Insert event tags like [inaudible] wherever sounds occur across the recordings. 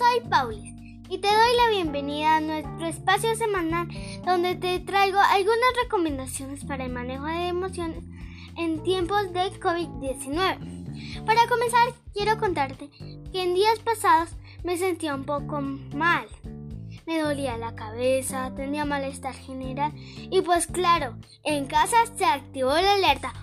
soy Paulis y te doy la bienvenida a nuestro espacio semanal donde te traigo algunas recomendaciones para el manejo de emociones en tiempos de COVID-19. Para comenzar, quiero contarte que en días pasados me sentía un poco mal. Me dolía la cabeza, tenía malestar general y pues claro, en casa se activó la alerta.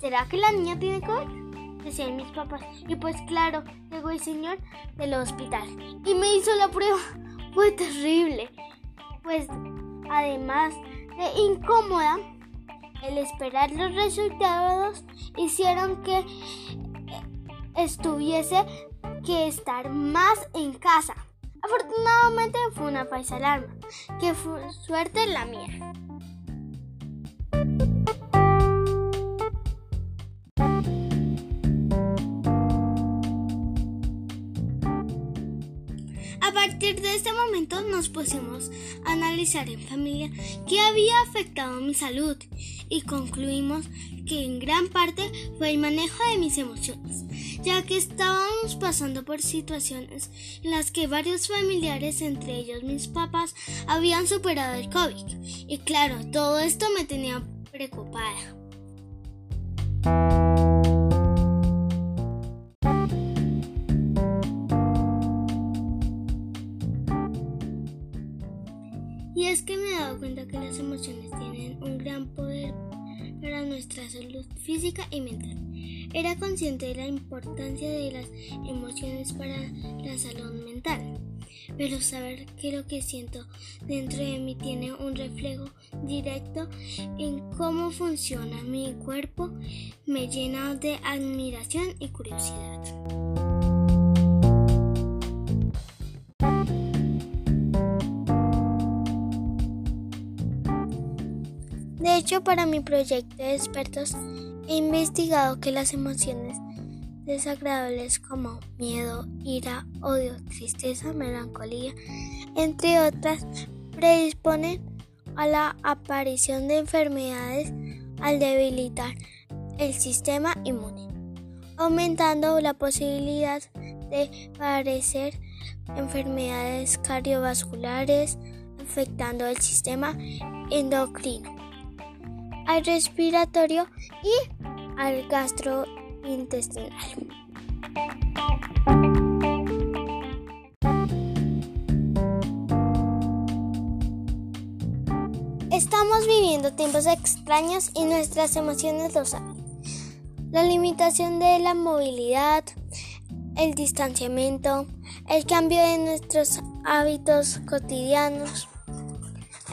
¿Será que la niña tiene COVID? Decían mis papás. Y pues claro, llegó el señor del hospital y me hizo la prueba. [laughs] Fue terrible. Pues además de incómoda, el esperar los resultados hicieron que estuviese que estar más en casa. Afortunadamente fue una falsa alarma, que fue suerte la mía. A partir de este momento nos pusimos a analizar en familia qué había afectado mi salud y concluimos que en gran parte fue el manejo de mis emociones, ya que estábamos pasando por situaciones en las que varios familiares, entre ellos mis papás, habían superado el COVID. Y claro, todo esto me tenía preocupada. Y es que me he dado cuenta que las emociones tienen un gran poder para nuestra salud física y mental. Era consciente de la importancia de las emociones para la salud mental, pero saber que lo que siento dentro de mí tiene un reflejo directo en cómo funciona mi cuerpo me llena de admiración y curiosidad. Hecho, para mi proyecto de expertos he investigado que las emociones desagradables como miedo, ira, odio, tristeza, melancolía, entre otras, predisponen a la aparición de enfermedades al debilitar el sistema inmune, aumentando la posibilidad de padecer enfermedades cardiovasculares, afectando el sistema endocrino al respiratorio y al gastrointestinal. Estamos viviendo tiempos extraños y nuestras emociones lo saben. La limitación de la movilidad, el distanciamiento, el cambio de nuestros hábitos cotidianos,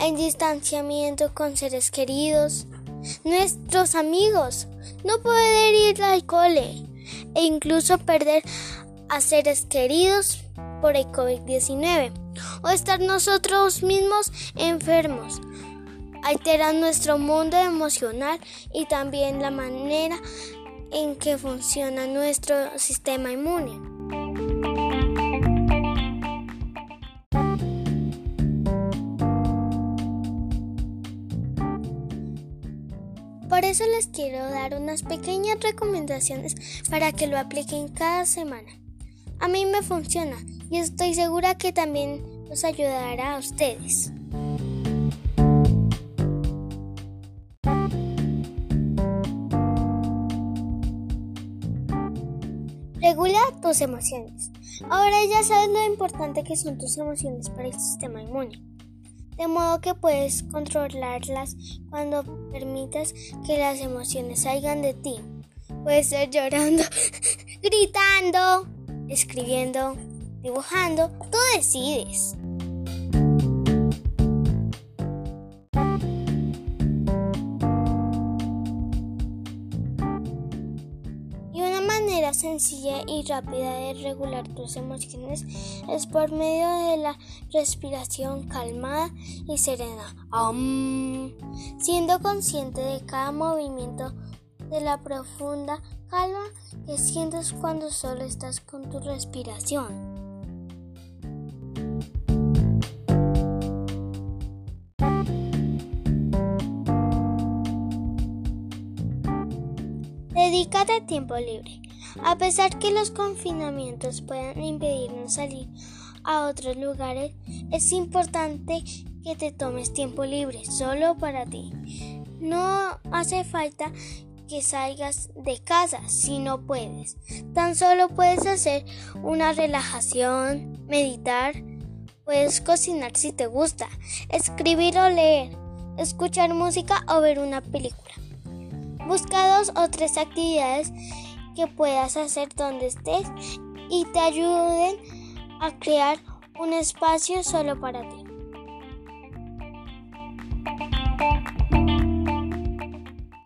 el distanciamiento con seres queridos, nuestros amigos, no poder ir al cole e incluso perder a seres queridos por el COVID-19 o estar nosotros mismos enfermos. Alteran nuestro mundo emocional y también la manera en que funciona nuestro sistema inmune. Por eso les quiero dar unas pequeñas recomendaciones para que lo apliquen cada semana. A mí me funciona y estoy segura que también los ayudará a ustedes. Regula tus emociones. Ahora ya sabes lo importante que son tus emociones para el sistema inmune de modo que puedes controlarlas cuando permitas que las emociones salgan de ti. Puedes ser llorando, [laughs] gritando, escribiendo, dibujando, tú decides. Manera sencilla y rápida de regular tus emociones es por medio de la respiración calmada y serena, siendo consciente de cada movimiento de la profunda calma que sientes cuando solo estás con tu respiración. Dedícate tiempo libre. A pesar que los confinamientos puedan impedirnos salir a otros lugares, es importante que te tomes tiempo libre solo para ti. No hace falta que salgas de casa si no puedes. Tan solo puedes hacer una relajación, meditar, puedes cocinar si te gusta, escribir o leer, escuchar música o ver una película. Busca dos o tres actividades que puedas hacer donde estés y te ayuden a crear un espacio solo para ti.